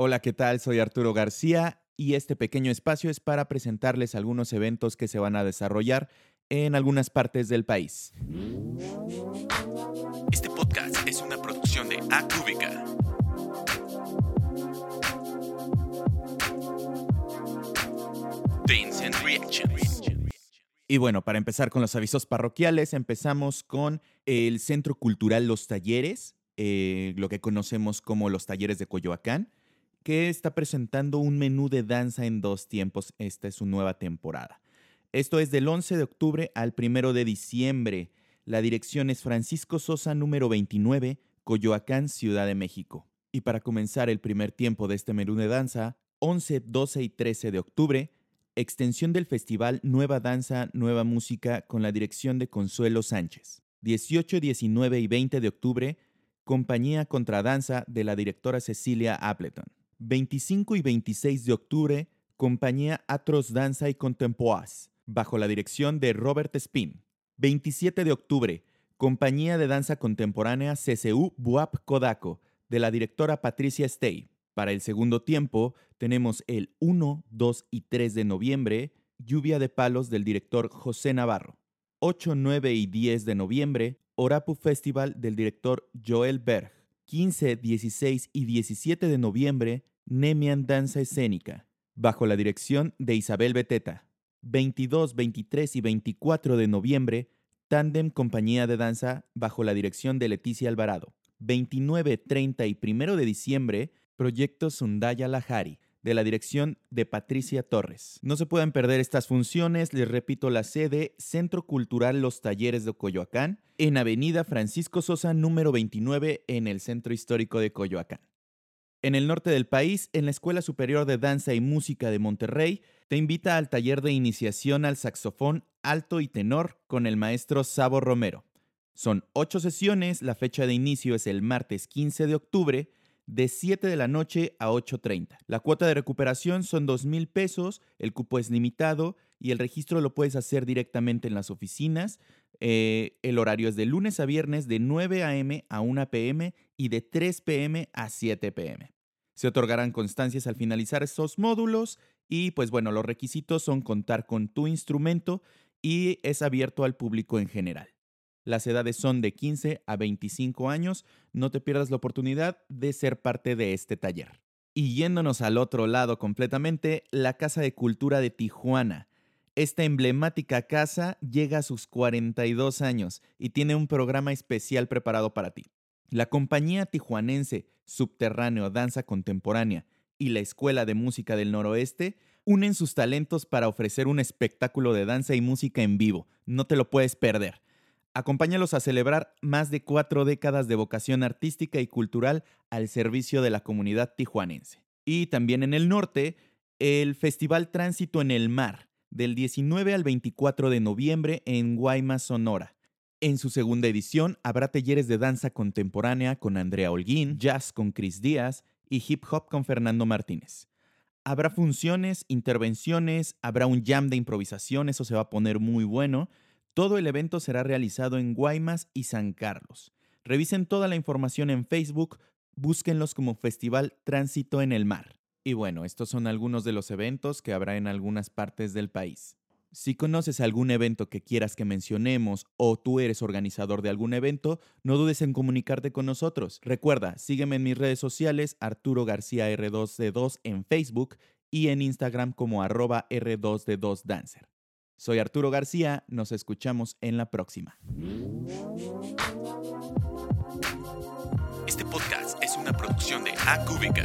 Hola, ¿qué tal? Soy Arturo García y este pequeño espacio es para presentarles algunos eventos que se van a desarrollar en algunas partes del país. Este podcast es una producción de Acúbica. Y bueno, para empezar con los avisos parroquiales, empezamos con el Centro Cultural Los Talleres, eh, lo que conocemos como los Talleres de Coyoacán, que está presentando un menú de danza en dos tiempos. Esta es su nueva temporada. Esto es del 11 de octubre al 1 de diciembre. La dirección es Francisco Sosa número 29, Coyoacán, Ciudad de México. Y para comenzar el primer tiempo de este menú de danza, 11, 12 y 13 de octubre, extensión del festival Nueva Danza, Nueva Música con la dirección de Consuelo Sánchez. 18, 19 y 20 de octubre, Compañía Contradanza de la directora Cecilia Appleton. 25 y 26 de octubre, Compañía Atros Danza y Contempoás, bajo la dirección de Robert Spin. 27 de octubre, Compañía de Danza Contemporánea CCU Buap Kodako, de la directora Patricia Stey. Para el segundo tiempo tenemos el 1, 2 y 3 de noviembre, Lluvia de Palos del director José Navarro. 8, 9 y 10 de noviembre, Orapu Festival del director Joel Berg. 15, 16 y 17 de noviembre, Nemian Danza Escénica, bajo la dirección de Isabel Beteta. 22, 23 y 24 de noviembre, Tandem Compañía de Danza, bajo la dirección de Leticia Alvarado. 29, 30 y 1 de diciembre, Proyecto Sundaya Lahari, de la dirección de Patricia Torres. No se pueden perder estas funciones, les repito la sede, Centro Cultural Los Talleres de Coyoacán, en Avenida Francisco Sosa número 29 en el Centro Histórico de Coyoacán. En el norte del país, en la Escuela Superior de Danza y Música de Monterrey, te invita al taller de iniciación al saxofón alto y tenor con el maestro Sabo Romero. Son ocho sesiones, la fecha de inicio es el martes 15 de octubre de 7 de la noche a 8.30. La cuota de recuperación son 2 mil pesos, el cupo es limitado y el registro lo puedes hacer directamente en las oficinas. Eh, el horario es de lunes a viernes de 9 a.m. a 1 p.m. y de 3 p.m. a 7 p.m. Se otorgarán constancias al finalizar estos módulos y pues bueno, los requisitos son contar con tu instrumento y es abierto al público en general. Las edades son de 15 a 25 años. No te pierdas la oportunidad de ser parte de este taller. Y yéndonos al otro lado completamente, la Casa de Cultura de Tijuana. Esta emblemática casa llega a sus 42 años y tiene un programa especial preparado para ti. La compañía tijuanense Subterráneo Danza Contemporánea y la Escuela de Música del Noroeste unen sus talentos para ofrecer un espectáculo de danza y música en vivo. No te lo puedes perder. Acompáñalos a celebrar más de cuatro décadas de vocación artística y cultural al servicio de la comunidad tijuanense. Y también en el norte, el Festival Tránsito en el Mar, del 19 al 24 de noviembre en Guaymas, Sonora. En su segunda edición habrá talleres de danza contemporánea con Andrea Holguín, jazz con Chris Díaz y hip hop con Fernando Martínez. Habrá funciones, intervenciones, habrá un jam de improvisación, eso se va a poner muy bueno. Todo el evento será realizado en Guaymas y San Carlos. Revisen toda la información en Facebook, búsquenlos como Festival Tránsito en el Mar. Y bueno, estos son algunos de los eventos que habrá en algunas partes del país. Si conoces algún evento que quieras que mencionemos o tú eres organizador de algún evento, no dudes en comunicarte con nosotros. Recuerda, sígueme en mis redes sociales Arturo García R2D2 en Facebook y en Instagram como arroba R2D2Dancer. Soy Arturo García, nos escuchamos en la próxima. Este podcast es una producción de Acúbica.